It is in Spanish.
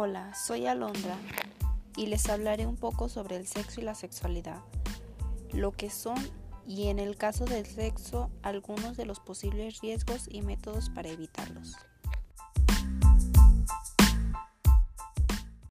Hola, soy Alondra y les hablaré un poco sobre el sexo y la sexualidad, lo que son y en el caso del sexo algunos de los posibles riesgos y métodos para evitarlos.